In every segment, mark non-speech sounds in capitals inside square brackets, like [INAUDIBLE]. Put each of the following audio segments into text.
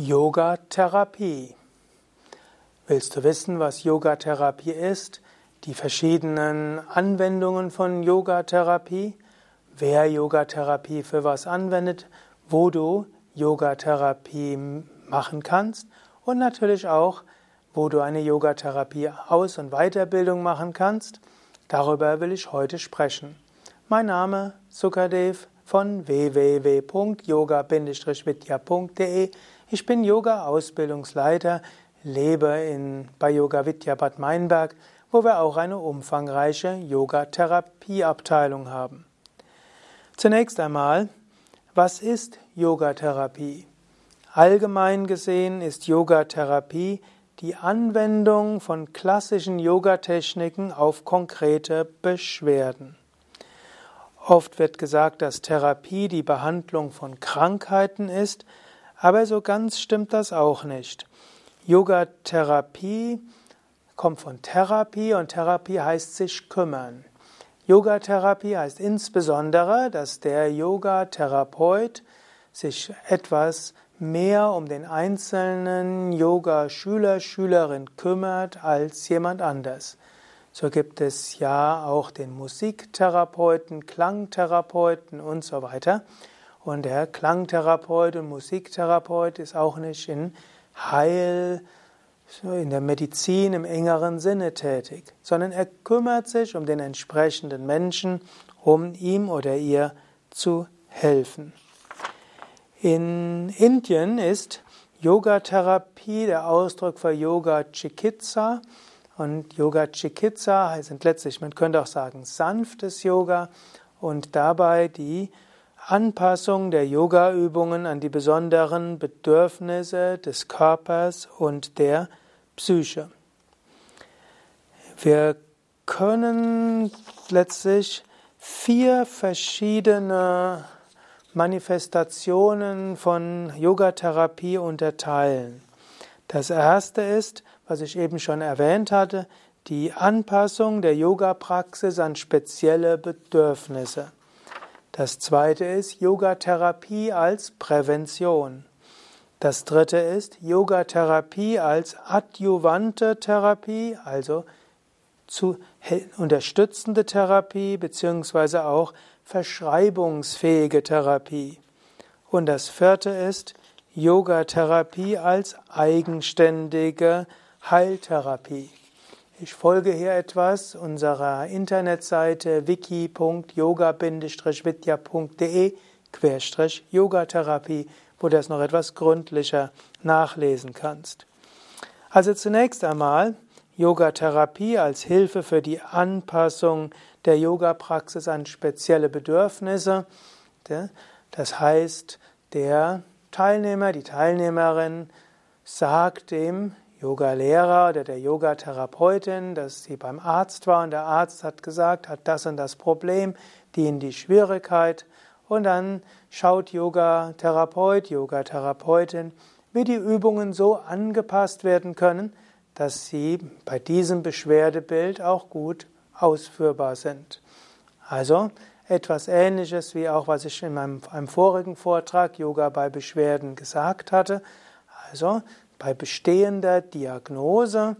Yoga-Therapie. Willst du wissen, was Yoga-Therapie ist? Die verschiedenen Anwendungen von Yoga-Therapie? Wer Yoga-Therapie für was anwendet? Wo du Yoga-Therapie machen kannst? Und natürlich auch, wo du eine Yoga-Therapie Aus- und Weiterbildung machen kannst? Darüber will ich heute sprechen. Mein Name Sukadev von www.yoga-vidya.de ich bin Yoga-Ausbildungsleiter, lebe in, bei Yoga Vidya Bad Meinberg, wo wir auch eine umfangreiche Yoga-Therapie-Abteilung haben. Zunächst einmal, was ist Yogatherapie? Allgemein gesehen ist Yogatherapie die Anwendung von klassischen Yogatechniken auf konkrete Beschwerden. Oft wird gesagt, dass Therapie die Behandlung von Krankheiten ist, aber so ganz stimmt das auch nicht. Yoga-Therapie kommt von Therapie und Therapie heißt sich kümmern. Yoga-Therapie heißt insbesondere, dass der Yoga-Therapeut sich etwas mehr um den einzelnen Yoga-Schüler, Schülerin kümmert als jemand anders. So gibt es ja auch den Musiktherapeuten, Klangtherapeuten und so weiter. Und der Klangtherapeut und Musiktherapeut ist auch nicht in Heil, in der Medizin im engeren Sinne tätig, sondern er kümmert sich um den entsprechenden Menschen, um ihm oder ihr zu helfen. In Indien ist Yoga-Therapie der Ausdruck für Yoga Chikitsa und Yoga Chikitsa heißt letztlich, man könnte auch sagen, sanftes Yoga und dabei die Anpassung der Yoga-Übungen an die besonderen Bedürfnisse des Körpers und der Psyche. Wir können letztlich vier verschiedene Manifestationen von Yogatherapie unterteilen. Das erste ist, was ich eben schon erwähnt hatte, die Anpassung der Yoga-Praxis an spezielle Bedürfnisse. Das zweite ist Yogatherapie als Prävention. Das dritte ist Yogatherapie als adjuvante Therapie, also zu unterstützende Therapie beziehungsweise auch verschreibungsfähige Therapie. Und das vierte ist Yogatherapie als eigenständige Heiltherapie. Ich folge hier etwas unserer Internetseite wiki.yoga-vidya.de Yogatherapie, wo du das noch etwas gründlicher nachlesen kannst. Also zunächst einmal Yogatherapie als Hilfe für die Anpassung der Yoga-Praxis an spezielle Bedürfnisse. Das heißt, der Teilnehmer, die Teilnehmerin sagt dem Yoga-Lehrer oder der Yoga-Therapeutin, dass sie beim Arzt war und der Arzt hat gesagt, hat das und das Problem, die in die Schwierigkeit. Und dann schaut Yoga-Therapeut, Yoga-Therapeutin, wie die Übungen so angepasst werden können, dass sie bei diesem Beschwerdebild auch gut ausführbar sind. Also etwas Ähnliches wie auch, was ich in meinem, einem vorigen Vortrag Yoga bei Beschwerden gesagt hatte. Also bei bestehender Diagnose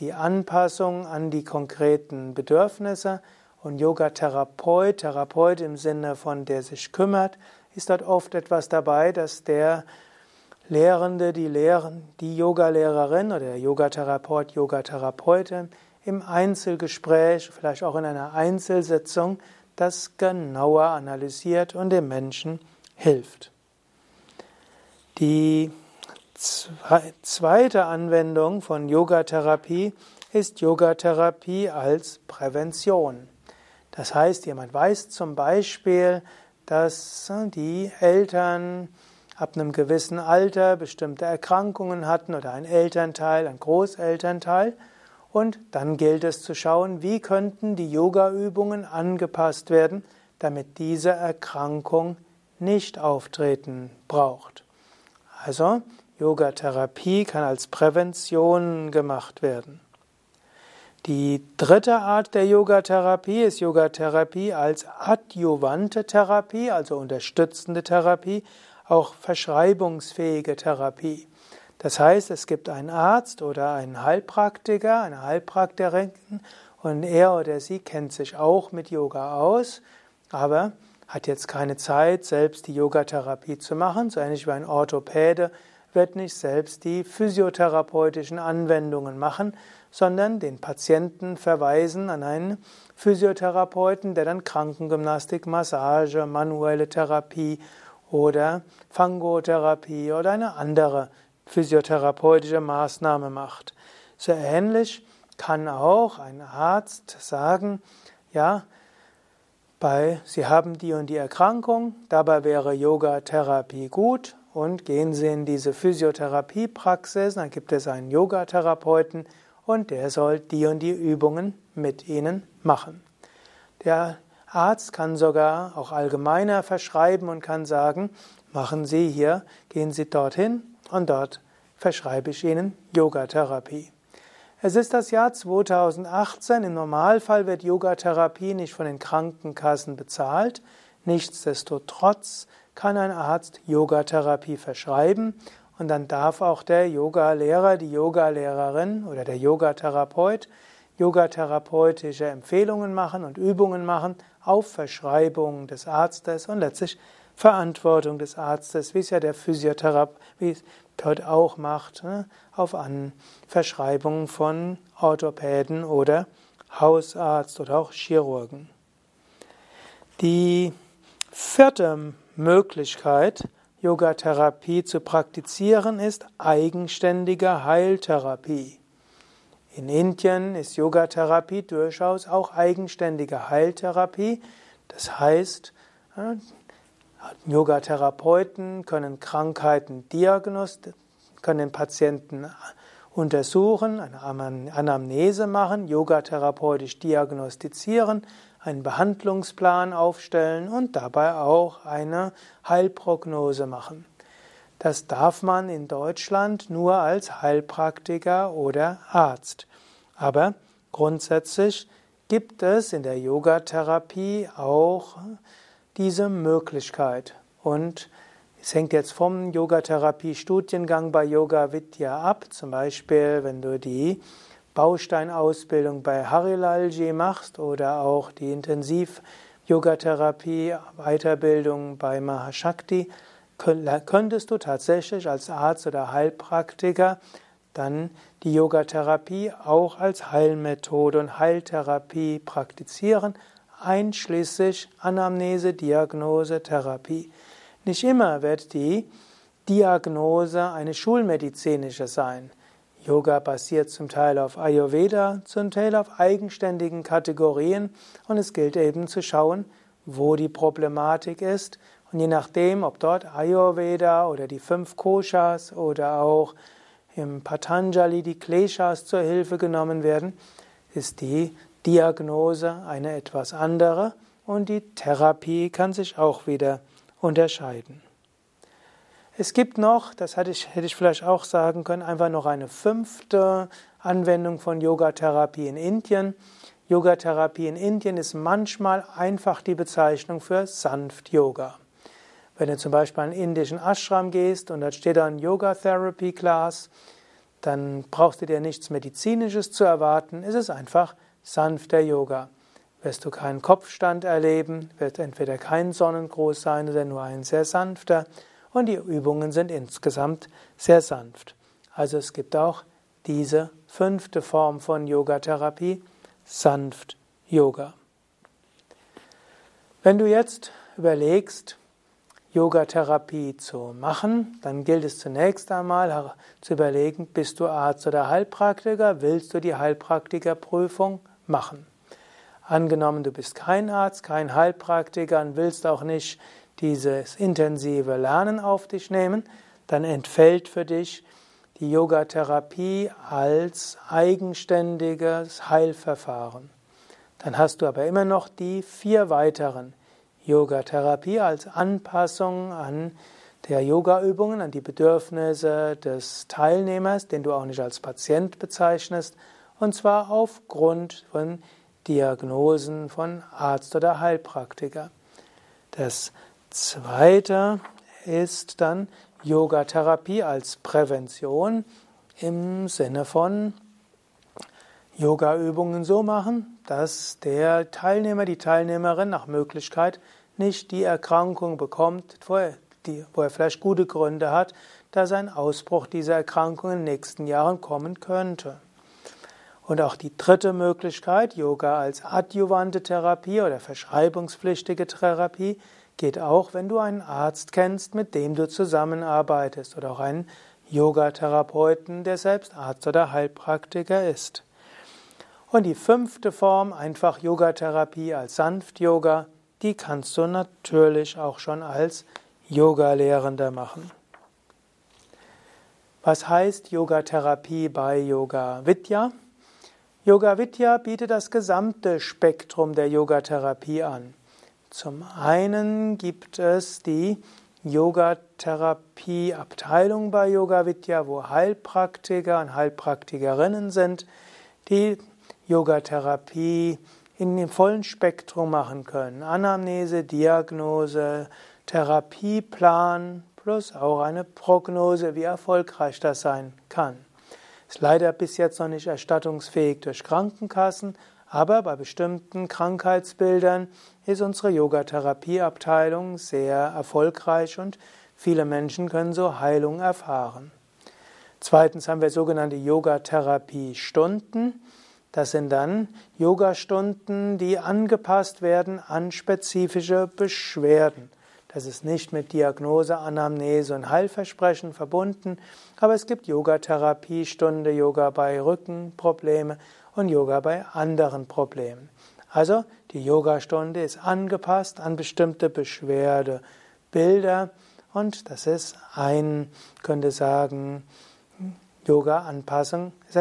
die Anpassung an die konkreten Bedürfnisse und Yoga-Therapeut, Therapeut im Sinne von der sich kümmert, ist dort oft etwas dabei, dass der Lehrende, die Lehren, die Yogalehrerin oder der Yogatherapeut, Yogatherapeutin im Einzelgespräch, vielleicht auch in einer Einzelsitzung, das genauer analysiert und dem Menschen hilft. Die zweite Anwendung von Yogatherapie ist Yogatherapie als Prävention. Das heißt, jemand weiß zum Beispiel, dass die Eltern ab einem gewissen Alter bestimmte Erkrankungen hatten oder ein Elternteil, ein Großelternteil. Und dann gilt es zu schauen, wie könnten die Yoga-Übungen angepasst werden, damit diese Erkrankung nicht auftreten braucht. Also Yoga-Therapie kann als Prävention gemacht werden. Die dritte Art der Yogatherapie ist Yogatherapie als adjuvante Therapie, also unterstützende Therapie, auch verschreibungsfähige Therapie. Das heißt, es gibt einen Arzt oder einen Heilpraktiker, eine Heilpraktikerin und er oder sie kennt sich auch mit Yoga aus, aber hat jetzt keine Zeit, selbst die Yogatherapie zu machen, so ähnlich wie ein Orthopäde wird nicht selbst die physiotherapeutischen Anwendungen machen, sondern den Patienten verweisen an einen Physiotherapeuten, der dann Krankengymnastik, Massage, manuelle Therapie oder Fangotherapie oder eine andere physiotherapeutische Maßnahme macht. So ähnlich kann auch ein Arzt sagen, ja, bei, Sie haben die und die Erkrankung, dabei wäre Yoga-Therapie gut und gehen Sie in diese Physiotherapiepraxis, dann gibt es einen Yogatherapeuten und der soll die und die Übungen mit Ihnen machen. Der Arzt kann sogar auch allgemeiner verschreiben und kann sagen, machen Sie hier, gehen Sie dorthin und dort verschreibe ich Ihnen Yogatherapie. Es ist das Jahr 2018. Im Normalfall wird Yogatherapie nicht von den Krankenkassen bezahlt. Nichtsdestotrotz kann ein Arzt Yogatherapie verschreiben und dann darf auch der Yogalehrer, die Yogalehrerin oder der Yogatherapeut yogatherapeutische Empfehlungen machen und Übungen machen auf Verschreibung des Arztes und letztlich Verantwortung des Arztes, wie es ja der Physiotherapeut auch macht, ne, auf An Verschreibung von Orthopäden oder Hausarzt oder auch Chirurgen. Die vierte Möglichkeit, Yogatherapie zu praktizieren, ist eigenständige Heiltherapie. In Indien ist Yogatherapie durchaus auch eigenständige Heiltherapie. Das heißt, Yogatherapeuten können Krankheiten diagnostizieren, können den Patienten untersuchen, eine Anamnese machen, yogatherapeutisch diagnostizieren, einen Behandlungsplan aufstellen und dabei auch eine Heilprognose machen. Das darf man in Deutschland nur als Heilpraktiker oder Arzt. Aber grundsätzlich gibt es in der Yogatherapie auch diese Möglichkeit. Und es hängt jetzt vom Yogatherapie-Studiengang bei Yoga Vidya ab. Zum Beispiel, wenn du die Bausteinausbildung bei Harilalji machst oder auch die Intensiv-Yogatherapie-Weiterbildung bei Mahashakti, könntest du tatsächlich als Arzt oder Heilpraktiker dann die Yogatherapie auch als Heilmethode und Heiltherapie praktizieren, einschließlich Anamnese, Diagnose, Therapie. Nicht immer wird die Diagnose eine schulmedizinische sein. Yoga basiert zum Teil auf Ayurveda, zum Teil auf eigenständigen Kategorien und es gilt eben zu schauen, wo die Problematik ist. Und je nachdem, ob dort Ayurveda oder die fünf Koshas oder auch im Patanjali die Kleshas zur Hilfe genommen werden, ist die Diagnose eine etwas andere und die Therapie kann sich auch wieder unterscheiden. Es gibt noch, das hätte ich, hätte ich vielleicht auch sagen können, einfach noch eine fünfte Anwendung von Yogatherapie in Indien. Yogatherapie in Indien ist manchmal einfach die Bezeichnung für sanft Yoga. Wenn du zum Beispiel in einen indischen Ashram gehst und da steht da ein Yoga Therapy Class, dann brauchst du dir nichts Medizinisches zu erwarten. Es ist einfach sanfter Yoga. Wirst du keinen Kopfstand erleben, wird entweder kein Sonnengruß sein oder nur ein sehr sanfter und die Übungen sind insgesamt sehr sanft. Also es gibt auch diese fünfte Form von Yogatherapie, sanft Yoga. Wenn du jetzt überlegst, Yogatherapie zu machen, dann gilt es zunächst einmal zu überlegen, bist du Arzt oder Heilpraktiker, willst du die Heilpraktikerprüfung machen? Angenommen, du bist kein Arzt, kein Heilpraktiker und willst auch nicht dieses intensive Lernen auf dich nehmen, dann entfällt für dich die Yogatherapie als eigenständiges Heilverfahren. Dann hast du aber immer noch die vier weiteren Yogatherapie als Anpassung an der Yogaübungen, an die Bedürfnisse des Teilnehmers, den du auch nicht als Patient bezeichnest, und zwar aufgrund von Diagnosen von Arzt oder Heilpraktiker. Das zweite ist dann Yogatherapie als Prävention im Sinne von Yogaübungen so machen, dass der Teilnehmer, die Teilnehmerin nach Möglichkeit nicht die Erkrankung bekommt, wo er, die, wo er vielleicht gute Gründe hat, dass ein Ausbruch dieser Erkrankung in den nächsten Jahren kommen könnte. Und auch die dritte Möglichkeit, Yoga als adjuvante Therapie oder verschreibungspflichtige Therapie, geht auch, wenn du einen Arzt kennst, mit dem du zusammenarbeitest oder auch einen Yogatherapeuten, der selbst Arzt oder Heilpraktiker ist. Und die fünfte Form, einfach Yogatherapie als Sanft-Yoga, die kannst du natürlich auch schon als Yoga-Lehrender machen. Was heißt Yogatherapie bei Yoga Vidya? Yoga Vidya bietet das gesamte Spektrum der Yogatherapie an. Zum einen gibt es die Yogatherapie-Abteilung bei Yoga Vidya, wo Heilpraktiker und Heilpraktikerinnen sind, die Yogatherapie in dem vollen Spektrum machen können. Anamnese, Diagnose, Therapieplan plus auch eine Prognose, wie erfolgreich das sein kann. Ist leider bis jetzt noch nicht erstattungsfähig durch Krankenkassen, aber bei bestimmten Krankheitsbildern ist unsere Yogatherapieabteilung sehr erfolgreich und viele Menschen können so Heilung erfahren. Zweitens haben wir sogenannte Yogatherapie-Stunden. Das sind dann Yogastunden, die angepasst werden an spezifische Beschwerden. Das ist nicht mit Diagnose, Anamnese und Heilversprechen verbunden, aber es gibt Yoga-Therapiestunde, Yoga bei Rückenprobleme und Yoga bei anderen Problemen. Also die Yogastunde ist angepasst an bestimmte Beschwerdebilder und das ist ein, könnte sagen, Yoga-Anpassung. Ist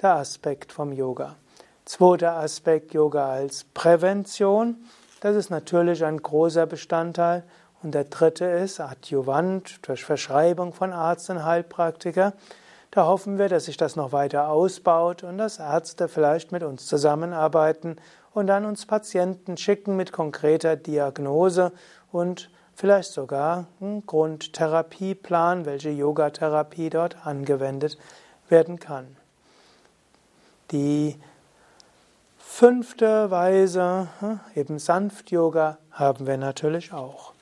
der Aspekt vom Yoga. Zweiter Aspekt Yoga als Prävention. Das ist natürlich ein großer Bestandteil. Und der dritte ist Adjuvant durch Verschreibung von Arzt und Heilpraktiker. Da hoffen wir, dass sich das noch weiter ausbaut und dass Ärzte vielleicht mit uns zusammenarbeiten und dann uns Patienten schicken mit konkreter Diagnose und vielleicht sogar einen Grundtherapieplan, welche Yogatherapie dort angewendet werden kann. Die Fünfte Weise, hm, eben Sanft-Yoga, haben wir natürlich auch.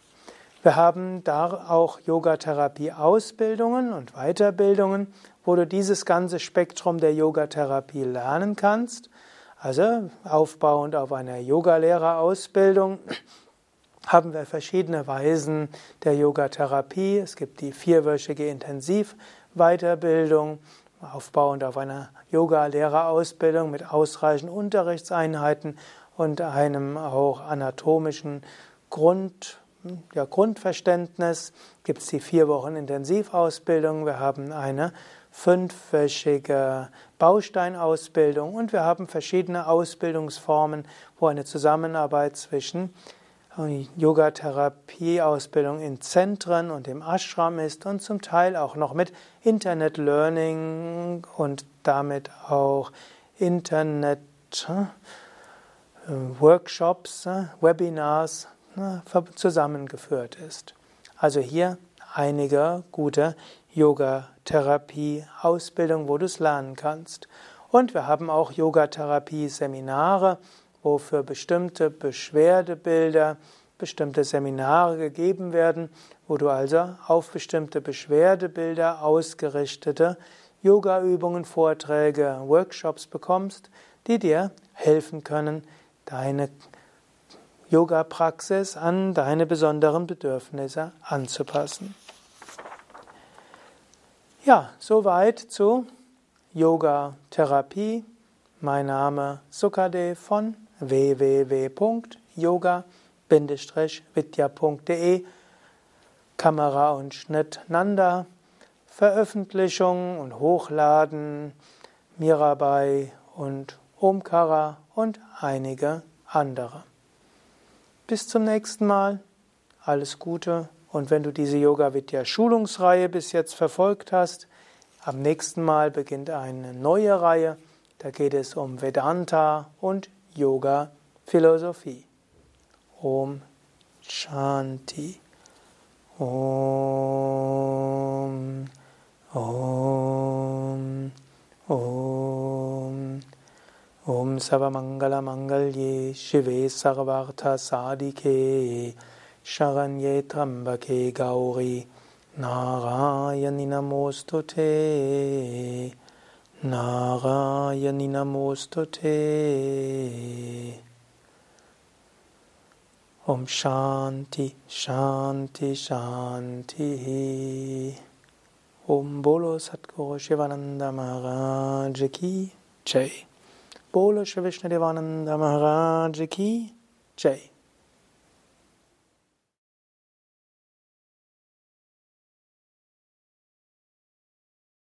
Wir haben da auch Yogatherapie-Ausbildungen und Weiterbildungen, wo du dieses ganze Spektrum der Yogatherapie lernen kannst. Also aufbauend auf einer Yogalehrerausbildung [CLEARS THROAT] haben wir verschiedene Weisen der Yogatherapie. Es gibt die vierwöchige Intensivweiterbildung, aufbauend auf einer Yoga-Lehrerausbildung mit ausreichend Unterrichtseinheiten und einem auch anatomischen Grund, ja, Grundverständnis gibt es die vier Wochen Intensivausbildung. Wir haben eine fünfwöchige Bausteinausbildung und wir haben verschiedene Ausbildungsformen, wo eine Zusammenarbeit zwischen Yoga-Therapie-Ausbildung in Zentren und im Ashram ist und zum Teil auch noch mit Internet Learning und damit auch Internet äh, äh, Webinars äh, zusammengeführt ist. Also hier einige gute Yoga-Therapie-Ausbildung, wo du es lernen kannst. Und wir haben auch Yoga-Therapie-Seminare, wo für bestimmte Beschwerdebilder bestimmte Seminare gegeben werden, wo du also auf bestimmte Beschwerdebilder ausgerichtete Yogaübungen, Vorträge, Workshops bekommst, die dir helfen können, deine Yoga-Praxis an deine besonderen Bedürfnisse anzupassen. Ja, soweit zu Yoga-Therapie. Mein Name Sukade von www.yoga-vidya.de Kamera und Schnitt Nanda Veröffentlichung und Hochladen Mirabai und Omkara und einige andere. Bis zum nächsten Mal. Alles Gute. Und wenn du diese Yoga Vidya Schulungsreihe bis jetzt verfolgt hast, am nächsten Mal beginnt eine neue Reihe. Da geht es um Vedanta und Yoga Philosophie. Om Shanti. Om. Om. Om. Om Savamangala Mangalye Shive Sarvartha Sadike Sharanye Trambake Gauri Narayani Namostute Narayani Namostute Om Shanti Shanti Shanti. Om Bolo Satguru Shivananda Maharaj Ki Jai. Bolo Shri Devananda Maharaj Ki Jai